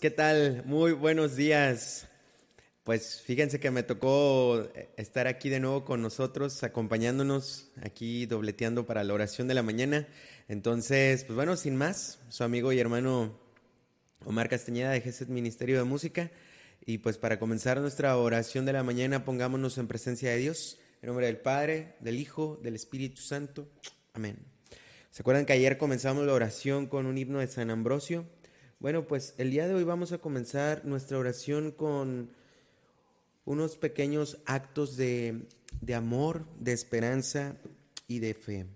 ¿qué tal? Muy buenos días. Pues fíjense que me tocó eh, estar aquí de nuevo con nosotros, acompañándonos aquí dobleteando para la oración de la mañana. Entonces, pues bueno, sin más, su amigo y hermano Omar Castañeda de GESET Ministerio de Música. Y pues para comenzar nuestra oración de la mañana, pongámonos en presencia de Dios, en nombre del Padre, del Hijo, del Espíritu Santo. Amén. ¿Se acuerdan que ayer comenzamos la oración con un himno de San Ambrosio? Bueno, pues el día de hoy vamos a comenzar nuestra oración con unos pequeños actos de, de amor, de esperanza y de fe.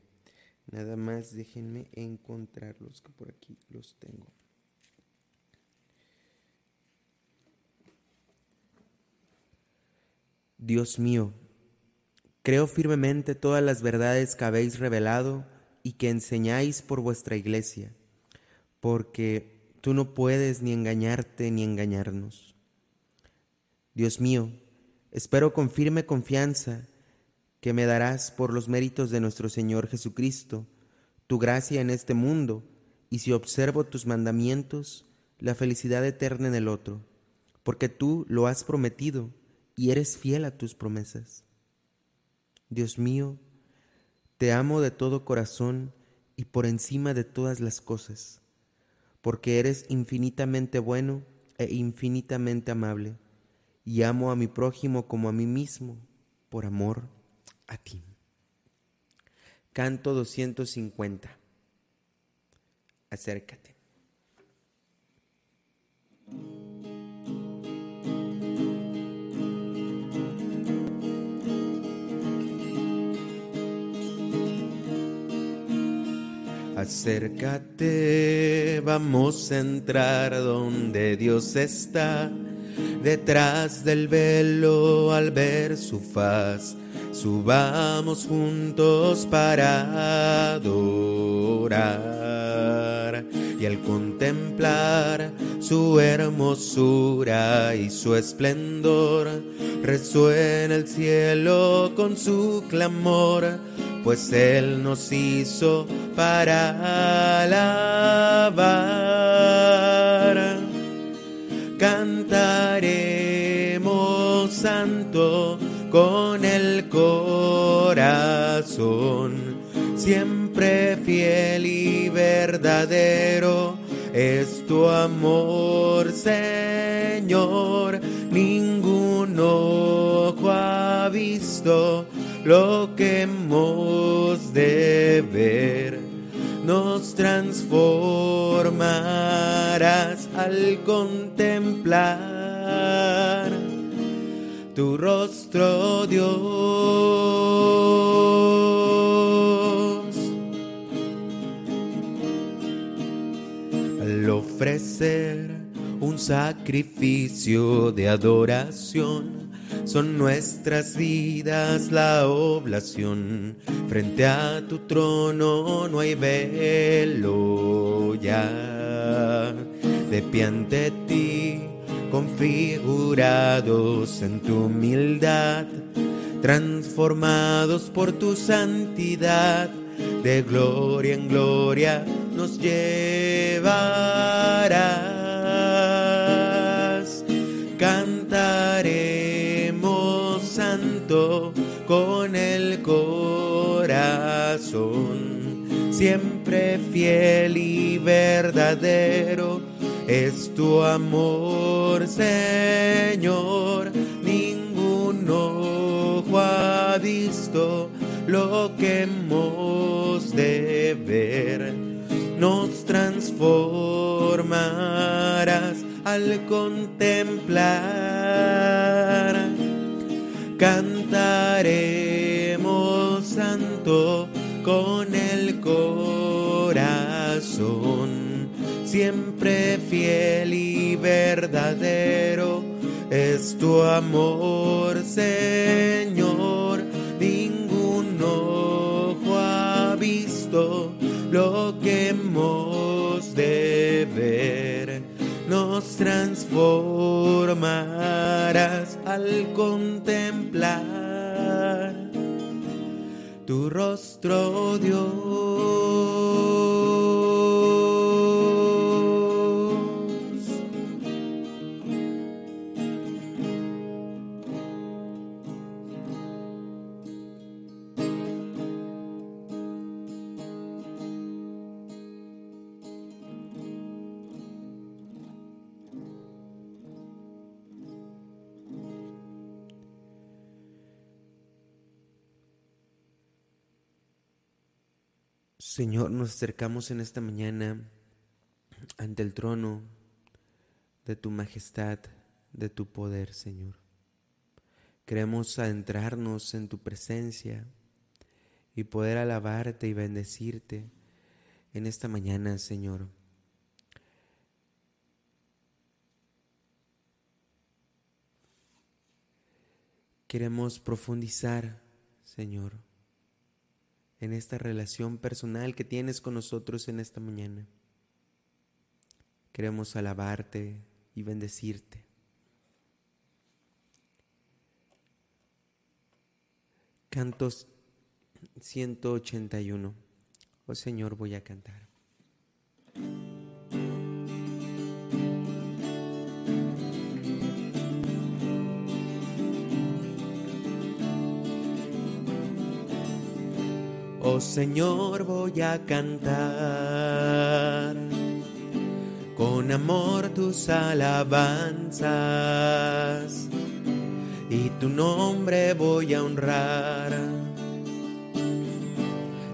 Nada más déjenme encontrarlos, que por aquí los tengo. Dios mío, creo firmemente todas las verdades que habéis revelado y que enseñáis por vuestra iglesia, porque tú no puedes ni engañarte ni engañarnos. Dios mío, espero con firme confianza que me darás por los méritos de nuestro Señor Jesucristo tu gracia en este mundo y si observo tus mandamientos, la felicidad eterna en el otro, porque tú lo has prometido y eres fiel a tus promesas. Dios mío, te amo de todo corazón y por encima de todas las cosas, porque eres infinitamente bueno e infinitamente amable, y amo a mi prójimo como a mí mismo, por amor a ti. Canto 250. Acércate. Acércate, vamos a entrar donde Dios está, detrás del velo al ver su faz. Subamos juntos para adorar y al contemplar su hermosura y su esplendor, resuena el cielo con su clamor pues Él nos hizo para alabar. Cantaremos santo con el corazón, siempre fiel y verdadero es tu amor, Señor. Ningún ojo ha visto lo que hemos de ver. Nos transformarás al contemplar tu rostro, Dios. Al ofrecer un sacrificio de adoración, son nuestras vidas la oblación. Frente a tu trono no hay velo ya. De pie ante ti, configurados en tu humildad, transformados por tu santidad, de gloria en gloria nos llevarás. Siempre fiel y verdadero es tu amor, Señor. Ningún ojo ha visto lo que hemos de ver. Nos transformarás al contemplar cantaremos siempre fiel y verdadero es tu amor, Señor. Ningún ojo ha visto lo que hemos de ver nos transformarás al contemplar tu rostro, Dios. Señor, nos acercamos en esta mañana ante el trono de tu majestad, de tu poder, Señor. Queremos adentrarnos en tu presencia y poder alabarte y bendecirte en esta mañana, Señor. Queremos profundizar, Señor, en esta relación personal que tienes con nosotros en esta mañana. Queremos alabarte y bendecirte. Cantos 181. Oh Señor, voy a cantar. Señor, voy a cantar. Con amor tus alabanzas. Y tu nombre voy a honrar.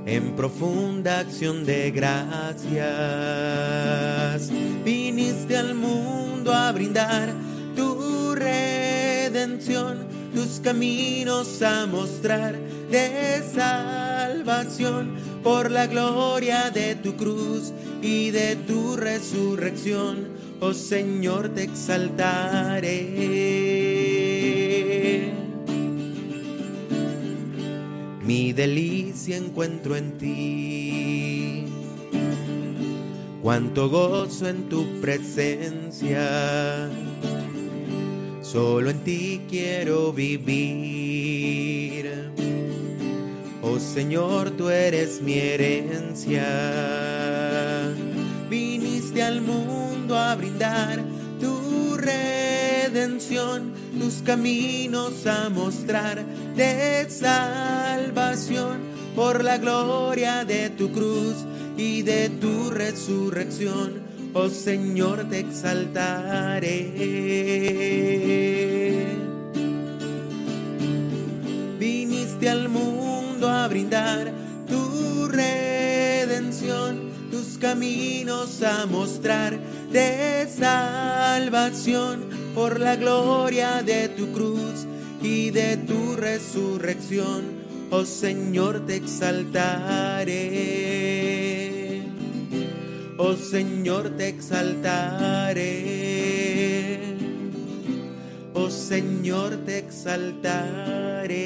En profunda acción de gracias. Viniste al mundo a brindar tu redención, tus caminos a mostrar de salvación por la gloria de tu cruz y de tu resurrección. Oh Señor, te exaltaré. Mi delicia encuentro en ti. Cuánto gozo en tu presencia. Solo en ti quiero vivir. Oh Señor, tú eres mi herencia. Viniste al mundo a brindar tu redención, tus caminos a mostrar de salvación por la gloria de tu cruz y de tu resurrección. Oh Señor, te exaltaré. Viniste al mundo a brindar tu redención, tus caminos a mostrar de salvación por la gloria de tu cruz y de tu resurrección. Oh Señor, te exaltaré. Oh Señor, te exaltaré. Oh Señor, te exaltaré.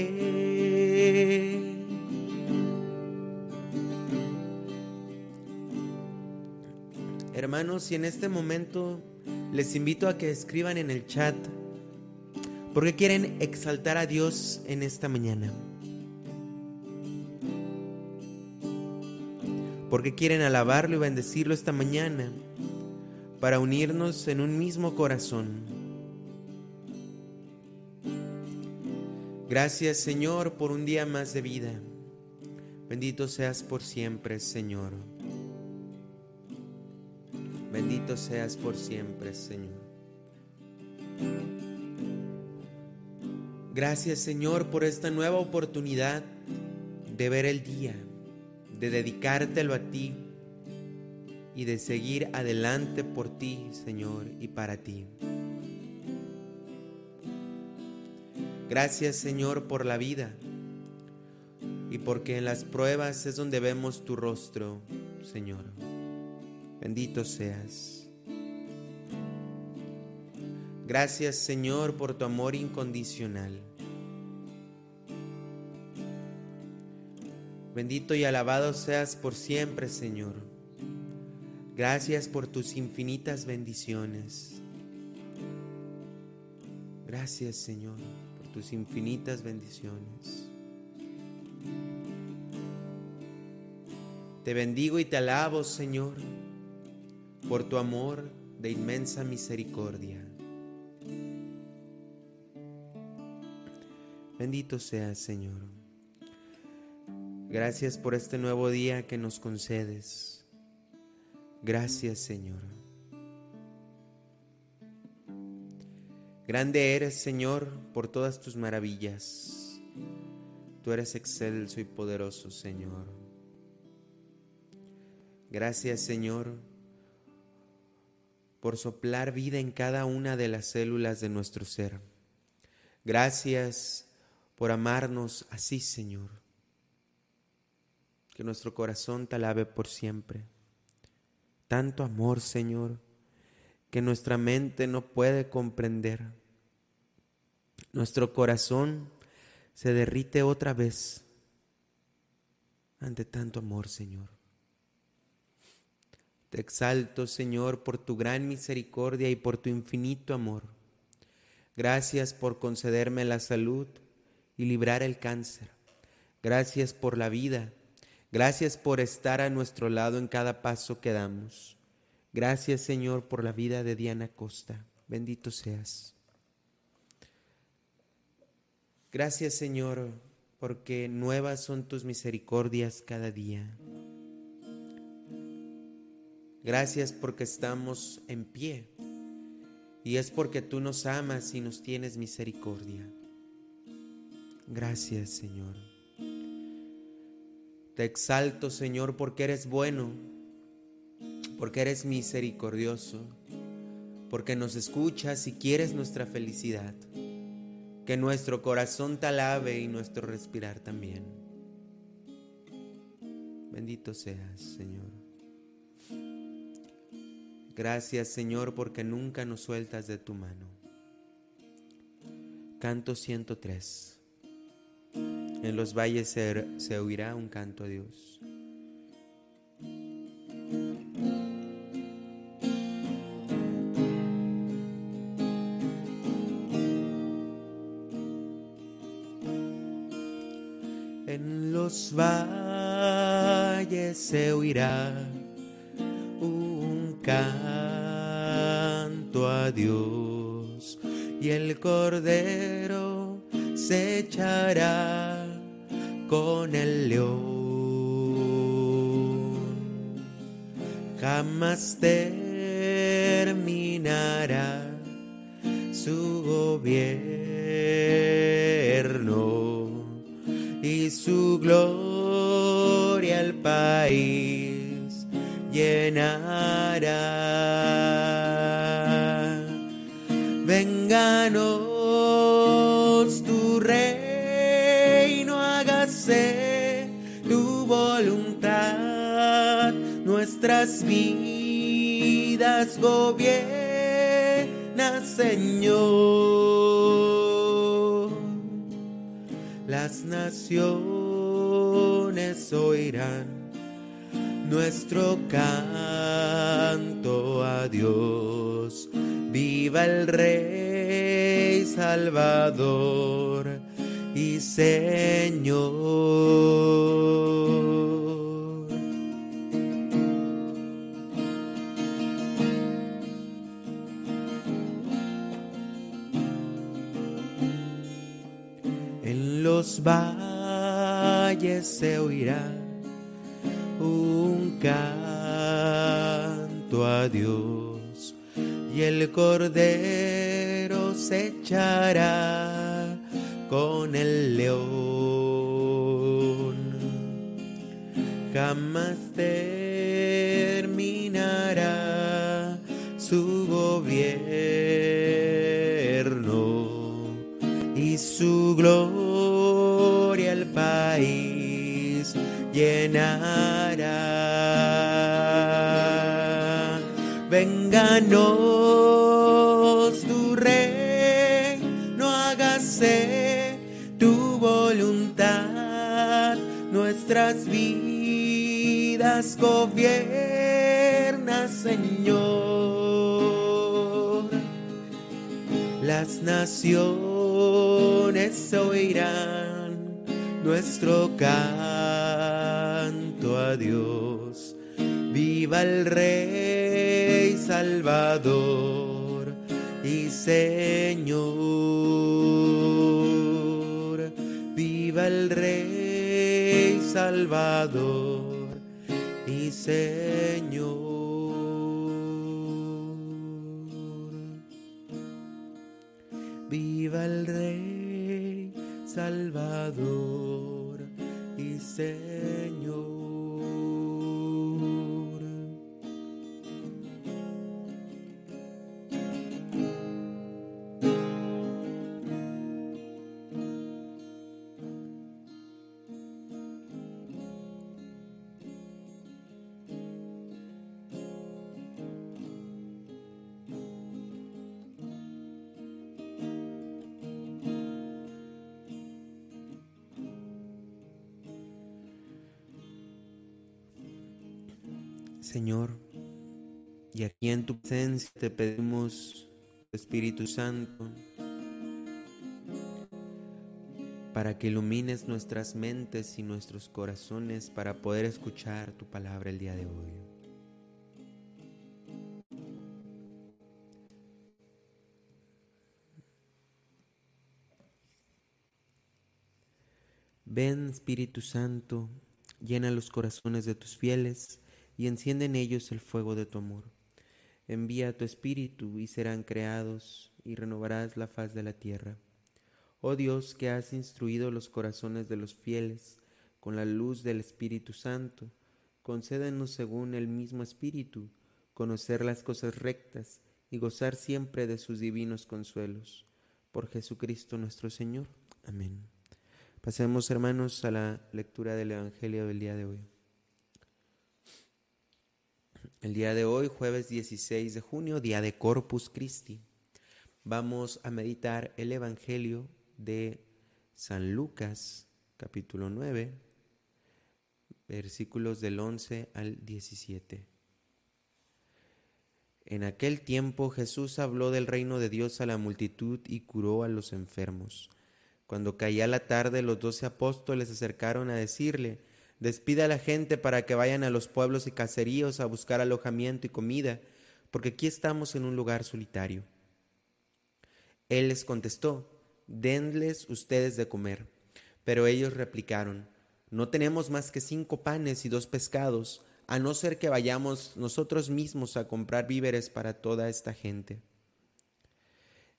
Hermanos, y en este momento les invito a que escriban en el chat por qué quieren exaltar a Dios en esta mañana. ¿Por qué quieren alabarlo y bendecirlo esta mañana para unirnos en un mismo corazón. Gracias Señor por un día más de vida. Bendito seas por siempre, Señor. Bendito seas por siempre, Señor. Gracias, Señor, por esta nueva oportunidad de ver el día, de dedicártelo a ti y de seguir adelante por ti, Señor, y para ti. Gracias, Señor, por la vida y porque en las pruebas es donde vemos tu rostro, Señor. Bendito seas. Gracias Señor por tu amor incondicional. Bendito y alabado seas por siempre, Señor. Gracias por tus infinitas bendiciones. Gracias, Señor, por tus infinitas bendiciones. Te bendigo y te alabo, Señor por tu amor de inmensa misericordia. Bendito seas, Señor. Gracias por este nuevo día que nos concedes. Gracias, Señor. Grande eres, Señor, por todas tus maravillas. Tú eres excelso y poderoso, Señor. Gracias Señor por soplar vida en cada una de las células de nuestro ser. Gracias por amarnos así, Señor. Que nuestro corazón te alabe por siempre. Tanto amor, Señor, que nuestra mente no puede comprender. Nuestro corazón se derrite otra vez ante tanto amor, Señor. Te exalto, Señor, por tu gran misericordia y por tu infinito amor. Gracias por concederme la salud y librar el cáncer. Gracias por la vida. Gracias por estar a nuestro lado en cada paso que damos. Gracias, Señor, por la vida de Diana Costa. Bendito seas. Gracias, Señor, porque nuevas son tus misericordias cada día. Gracias porque estamos en pie. Y es porque tú nos amas y nos tienes misericordia. Gracias, Señor. Te exalto, Señor, porque eres bueno, porque eres misericordioso, porque nos escuchas y quieres nuestra felicidad. Que nuestro corazón te alabe y nuestro respirar también. Bendito seas, Señor. Gracias Señor porque nunca nos sueltas de tu mano. Canto 103. En los valles se, oirá un canto a Dios. En los valles se oirá canto a Dios y el cordero se echará con el león. Jamás terminará su gobierno y su gloria al país llenará. Gobierna, Señor. Las naciones oirán nuestro canto a Dios. Viva el Rey Salvador y Señor. Valles se oirá un canto a Dios y el cordero se echará con el león. Jamás terminará su gobierno y su gloria llenará. Vénganos tu no hágase tu voluntad, nuestras vidas gobierna, Señor. Las naciones oirán nuestro canto a Dios. Viva el Rey Salvador y Señor. Viva el Rey Salvador y Señor. Viva el Rey Salvador y Señor. Señor, y aquí en tu presencia te pedimos, Espíritu Santo, para que ilumines nuestras mentes y nuestros corazones para poder escuchar tu palabra el día de hoy. Ven Espíritu Santo, llena los corazones de tus fieles y enciende en ellos el fuego de tu amor. Envía tu Espíritu y serán creados y renovarás la faz de la tierra. Oh Dios, que has instruido los corazones de los fieles con la luz del Espíritu Santo, concédenos según el mismo Espíritu conocer las cosas rectas y gozar siempre de sus divinos consuelos. Por Jesucristo nuestro Señor. Amén. Pasemos hermanos a la lectura del Evangelio del día de hoy. El día de hoy, jueves 16 de junio, día de Corpus Christi, vamos a meditar el Evangelio de San Lucas, capítulo 9, versículos del 11 al 17. En aquel tiempo Jesús habló del reino de Dios a la multitud y curó a los enfermos. Cuando caía la tarde, los doce apóstoles se acercaron a decirle, Despide a la gente para que vayan a los pueblos y caseríos a buscar alojamiento y comida, porque aquí estamos en un lugar solitario. Él les contestó, denles ustedes de comer. Pero ellos replicaron, no tenemos más que cinco panes y dos pescados, a no ser que vayamos nosotros mismos a comprar víveres para toda esta gente.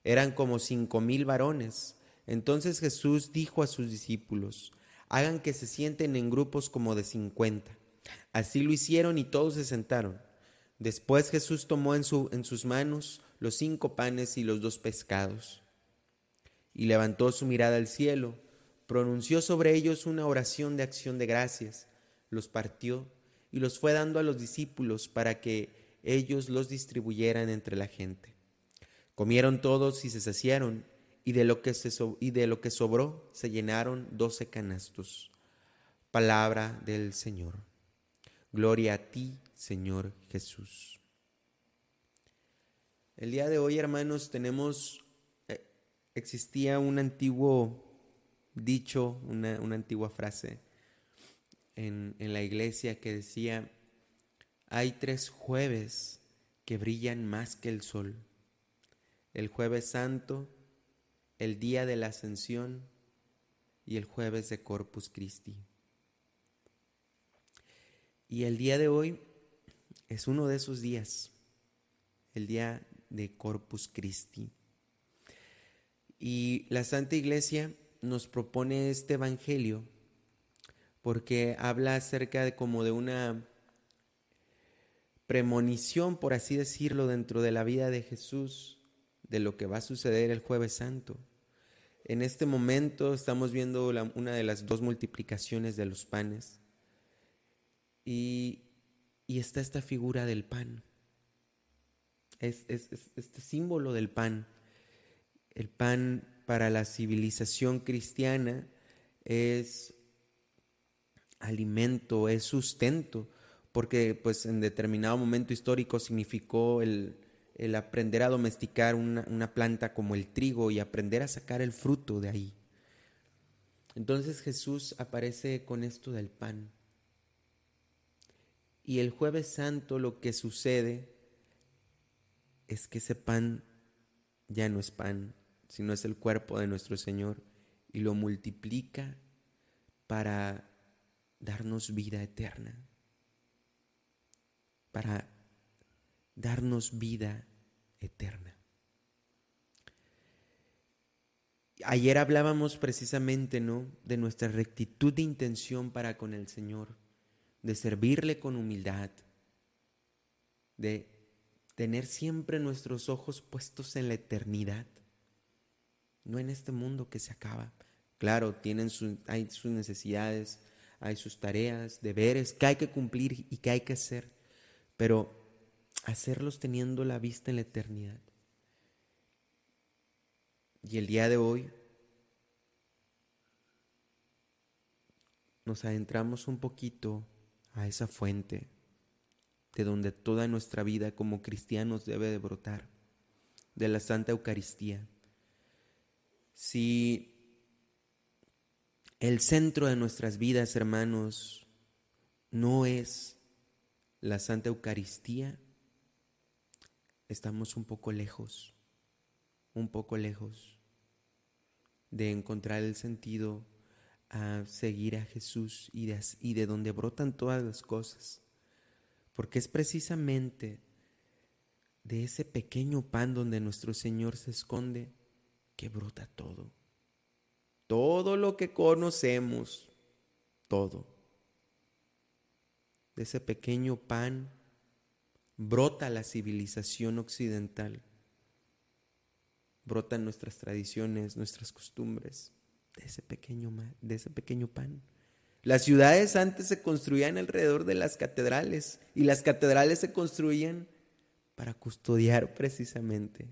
Eran como cinco mil varones. Entonces Jesús dijo a sus discípulos, hagan que se sienten en grupos como de cincuenta. Así lo hicieron y todos se sentaron. Después Jesús tomó en, su, en sus manos los cinco panes y los dos pescados, y levantó su mirada al cielo, pronunció sobre ellos una oración de acción de gracias, los partió y los fue dando a los discípulos para que ellos los distribuyeran entre la gente. Comieron todos y se saciaron y de lo que, se y de lo que sobró se llenaron doce canastos. Palabra del Señor. Gloria a ti, Señor Jesús. El día de hoy, hermanos, tenemos, eh, existía un antiguo dicho, una, una antigua frase en, en la iglesia que decía, hay tres jueves que brillan más que el sol. El jueves santo, el día de la ascensión y el jueves de Corpus Christi. Y el día de hoy es uno de esos días, el día de Corpus Christi. Y la Santa Iglesia nos propone este Evangelio porque habla acerca de como de una premonición, por así decirlo, dentro de la vida de Jesús de lo que va a suceder el jueves santo. En este momento estamos viendo una de las dos multiplicaciones de los panes y, está esta figura del pan. Es, este símbolo del pan. El pan para la civilización cristiana es alimento, es sustento, porque pues en determinado momento histórico significó el, el aprender a domesticar una, planta como el trigo y aprender a sacar el fruto de ahí. Entonces Jesús aparece con esto del pan. Y el jueves santo lo que sucede es que ese pan ya no es pan, sino es el cuerpo de nuestro Señor y lo multiplica para darnos vida eterna, para darnos vida eterna. Ayer hablábamos precisamente, ¿no? De nuestra rectitud de intención para con el Señor, de servirle con humildad, de tener siempre nuestros ojos puestos en la eternidad, no en este mundo que se acaba. Claro, tienen hay sus necesidades, hay sus tareas, deberes que hay que cumplir y que hay que hacer, pero hacerlos teniendo la vista en la eternidad. Y el día de hoy nos adentramos un poquito a esa fuente, de donde toda nuestra vida como cristianos debe de brotar, de la Santa Eucaristía. Si el centro de nuestras vidas, hermanos, no es la Santa Eucaristía, estamos un poco lejos, un poco lejos de encontrar el sentido a seguir a Jesús y de, y de donde brotan todas las cosas. Porque es precisamente de ese pequeño pan donde nuestro Señor se esconde que brota todo. Todo lo que conocemos, todo. De ese pequeño pan brota la civilización occidental, brotan nuestras tradiciones, nuestras costumbres, de ese pequeño, de ese pequeño pan. Las ciudades antes se construían alrededor de las catedrales y las catedrales se construían para custodiar precisamente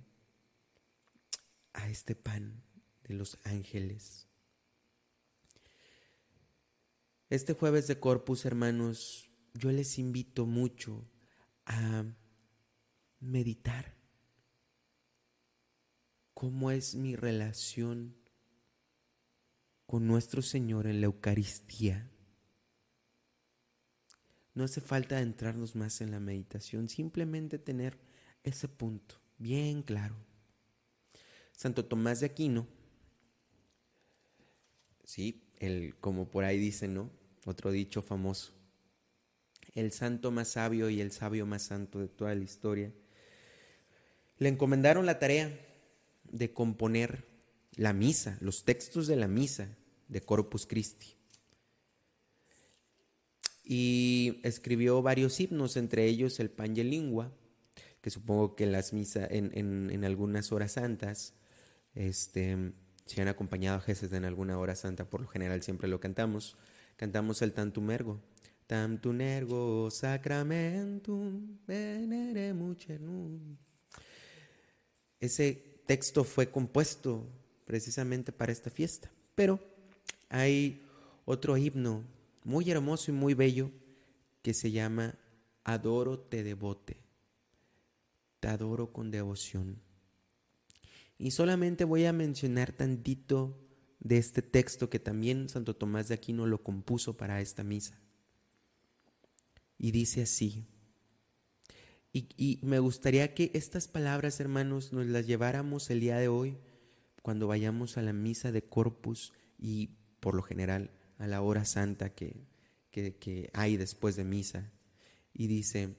a este pan de los ángeles. Este jueves de Corpus, hermanos, yo les invito mucho a meditar cómo es mi relación con nuestro Señor en la Eucaristía. No hace falta entrarnos más en la meditación, simplemente tener ese punto bien claro. Santo Tomás de Aquino, sí, el, como por ahí dicen, ¿no? Otro dicho famoso, el santo más sabio y el sabio más santo de toda la historia, le encomendaron la tarea de componer la misa, los textos de la misa de Corpus Christi. Y escribió varios himnos, entre ellos el Pange Lingua, que supongo que en las misas, en, algunas horas santas, este, si han acompañado a Jesús en alguna hora santa, por lo general siempre lo cantamos. Cantamos el Tantum Ergo. Tantum Ergo Sacramentum Venere Ese texto fue compuesto precisamente para esta fiesta. Pero hay otro himno muy hermoso y muy bello que se llama Adoro te devote. Te adoro con devoción. Y solamente voy a mencionar tantito de este texto que también Santo Tomás de Aquino lo compuso para esta misa. Y dice así, y, me gustaría que estas palabras, hermanos, nos las lleváramos el día de hoy cuando vayamos a la misa de Corpus y por lo general a la hora santa que, que, que hay después de misa. Y dice,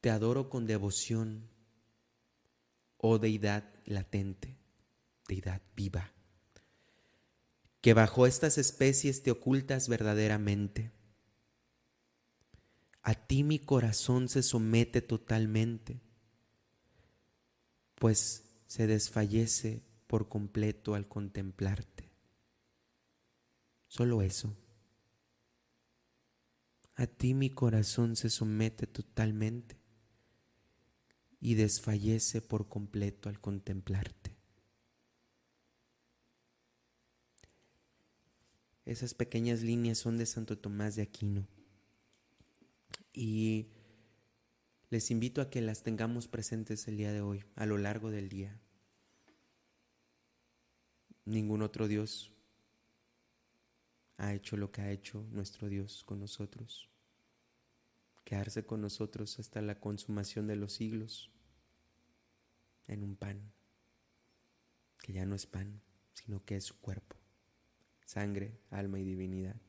te adoro con devoción, oh deidad latente, deidad viva, que bajo estas especies te ocultas verdaderamente. A ti mi corazón se somete totalmente, pues se desfallece por completo al contemplarte. Solo eso. A ti mi corazón se somete totalmente y desfallece por completo al contemplarte. Esas pequeñas líneas son de Santo Tomás de Aquino y les invito a que las tengamos presentes el día de hoy, a lo largo del día. Ningún otro Dios ha hecho lo que ha hecho nuestro Dios con nosotros. Quedarse con nosotros hasta la consumación de los siglos en un pan, que ya no es pan, sino que es su cuerpo, sangre, alma y divinidad.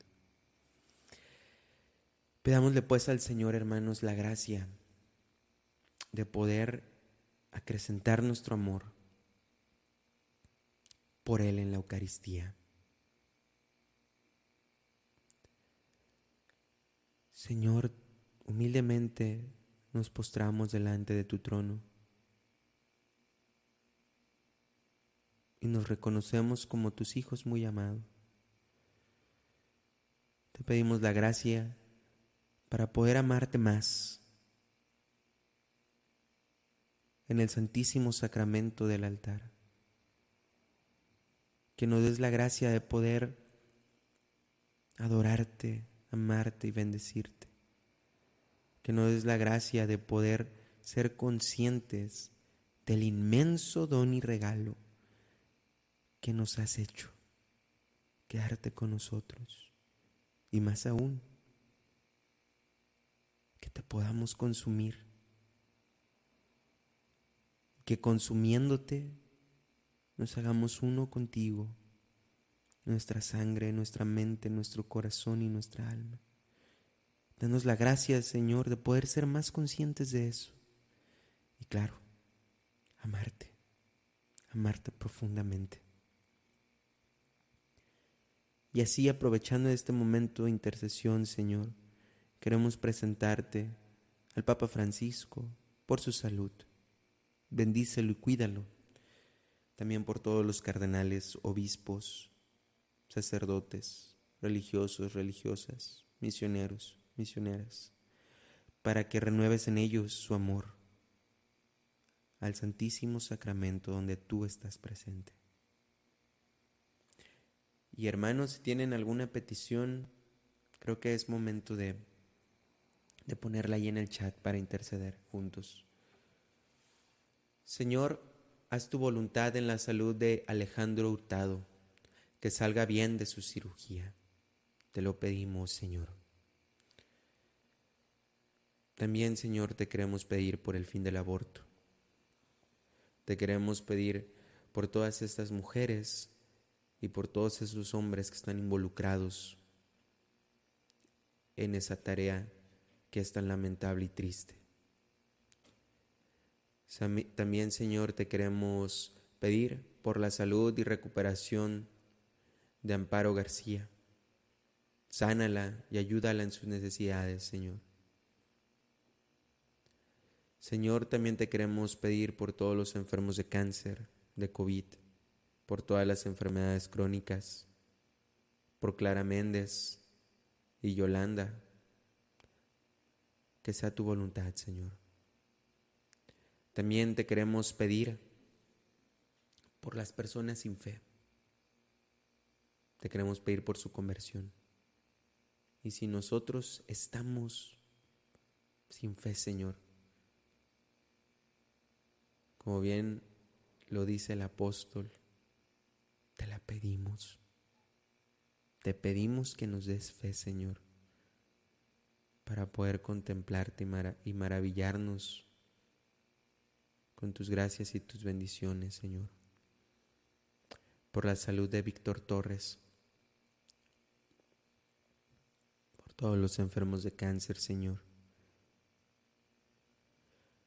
Pedámosle pues al Señor, hermanos, la gracia de poder acrecentar nuestro amor por Él en la Eucaristía. Señor, humildemente nos postramos delante de tu trono y nos reconocemos como tus hijos muy amados. Te pedimos la gracia para poder amarte más en el santísimo sacramento del altar. Que nos des la gracia de poder adorarte, amarte y bendecirte que nos des la gracia de poder ser conscientes del inmenso don y regalo que nos has hecho, quedarte con nosotros. Y más aún, que te podamos consumir, que consumiéndote nos hagamos uno contigo, nuestra sangre, nuestra mente, nuestro corazón y nuestra alma. Danos la gracia, Señor, de poder ser más conscientes de eso. Y claro, amarte, amarte profundamente. Y así, aprovechando este momento de intercesión, Señor, queremos presentarte al Papa Francisco por su salud. Bendícelo y cuídalo. También por todos los cardenales, obispos, sacerdotes, religiosos, religiosas, misioneros misioneras, para que renueves en ellos su amor al Santísimo Sacramento donde tú estás presente. Y hermanos, si tienen alguna petición, creo que es momento de, de ponerla ahí en el chat para interceder juntos. Señor, haz tu voluntad en la salud de Alejandro Hurtado, que salga bien de su cirugía. Te lo pedimos, Señor. También, Señor, te queremos pedir por el fin del aborto. Te queremos pedir por todas estas mujeres y por todos esos hombres que están involucrados en esa tarea que es tan lamentable y triste. También, Señor, te queremos pedir por la salud y recuperación de Amparo García. Sánala y ayúdala en sus necesidades, Señor. Señor, también te queremos pedir por todos los enfermos de cáncer, de COVID, por todas las enfermedades crónicas, por Clara Méndez y Yolanda. Que sea tu voluntad, Señor. También te queremos pedir por las personas sin fe. Te queremos pedir por su conversión. Y si nosotros estamos sin fe, Señor, como bien lo dice el apóstol, te la pedimos. Te pedimos que nos des fe, Señor, para poder contemplarte y, maravillarnos con tus gracias y tus bendiciones, Señor. Por la salud de Víctor Torres, por todos los enfermos de cáncer, Señor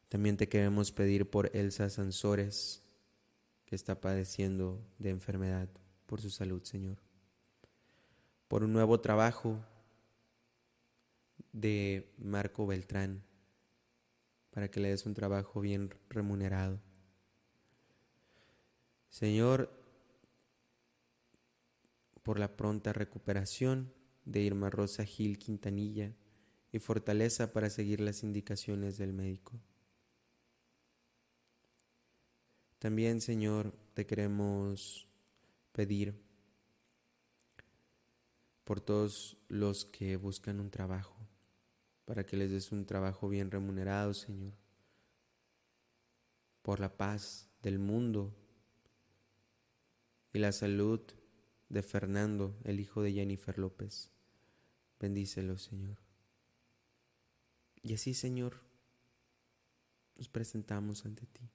también te queremos pedir por Elsa Sansores, que está padeciendo de enfermedad, por su salud, Señor. Por un nuevo trabajo de Marco Beltrán, para que le des un trabajo bien remunerado. Señor, por la pronta recuperación de Irma Rosa Gil Quintanilla y fortaleza para seguir las indicaciones del médico. También, Señor, te queremos pedir por todos los que buscan un trabajo, para que les des un trabajo bien remunerado, Señor, por la paz del mundo y la salud de Fernando, el hijo de Jennifer López. Bendícelo, Señor. Y así, Señor, nos presentamos ante ti.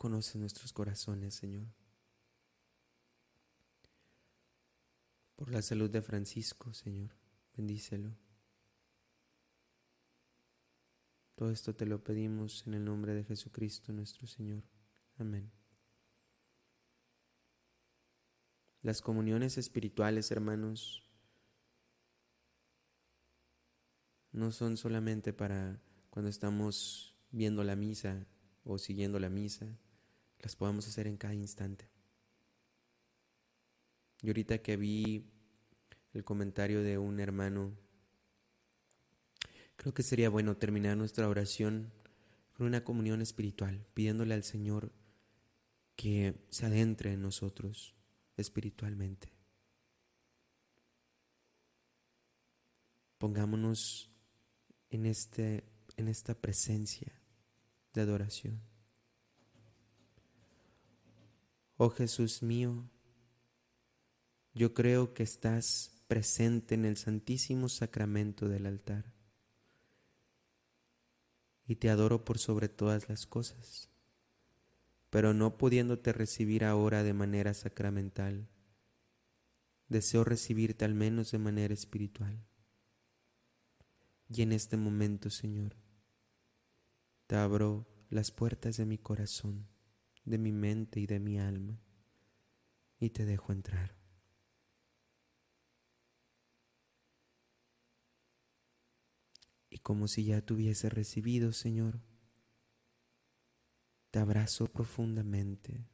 conoce nuestros corazones, Señor. Por la salud de Francisco, Señor, bendícelo. Todo esto te lo pedimos en el nombre de Jesucristo nuestro Señor. Amén. Las comuniones espirituales, hermanos, no son solamente para cuando estamos viendo la misa o siguiendo la misa, las podamos hacer en cada instante. Y ahorita que vi el comentario de un hermano, creo que sería bueno terminar nuestra oración con una comunión espiritual, pidiéndole al Señor que se adentre en nosotros espiritualmente. Pongámonos en, este, en esta presencia de adoración. Oh Jesús mío, yo creo que estás presente en el santísimo sacramento del altar y te adoro por sobre todas las cosas, pero no pudiéndote recibir ahora de manera sacramental, deseo recibirte al menos de manera espiritual. Y en este momento, Señor, te abro las puertas de mi corazón, de mi mente y de mi alma, y te dejo entrar. Como si ya te hubiese recibido, Señor, te abrazo profundamente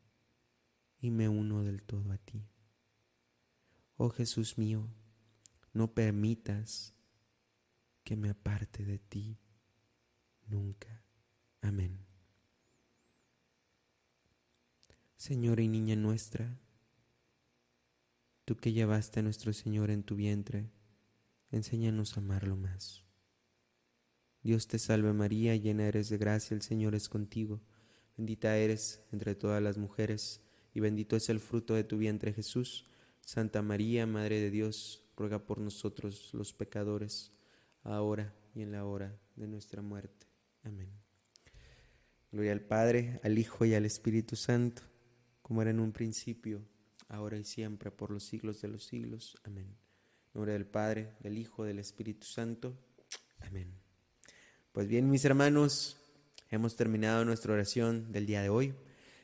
y me uno del todo a ti. Oh Jesús mío, no permitas que me aparte de ti nunca. Amén. Señora y niña nuestra, tú que llevaste a nuestro Señor en tu vientre, enséñanos a amarlo más. Dios te salve María, llena eres de gracia, el Señor es contigo, bendita eres entre todas las mujeres, y bendito es el fruto de tu vientre Jesús. Santa María, Madre de Dios, ruega por nosotros los pecadores, ahora y en la hora de nuestra muerte. Amén. Gloria al Padre, al Hijo y al Espíritu Santo, como era en un principio, ahora y siempre, por los siglos de los siglos. Amén. En nombre del Padre, del Hijo, del Espíritu Santo. Amén. Pues bien, mis hermanos, hemos terminado nuestra oración del día de hoy.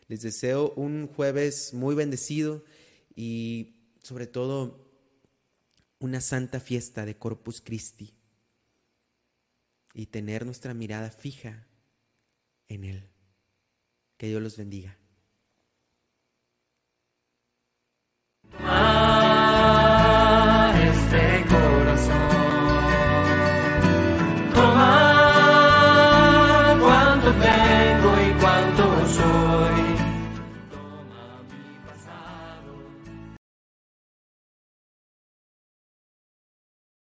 Les deseo un jueves muy bendecido y sobre todo una santa fiesta de Corpus Christi y tener nuestra mirada fija en Él. Que Dios los bendiga.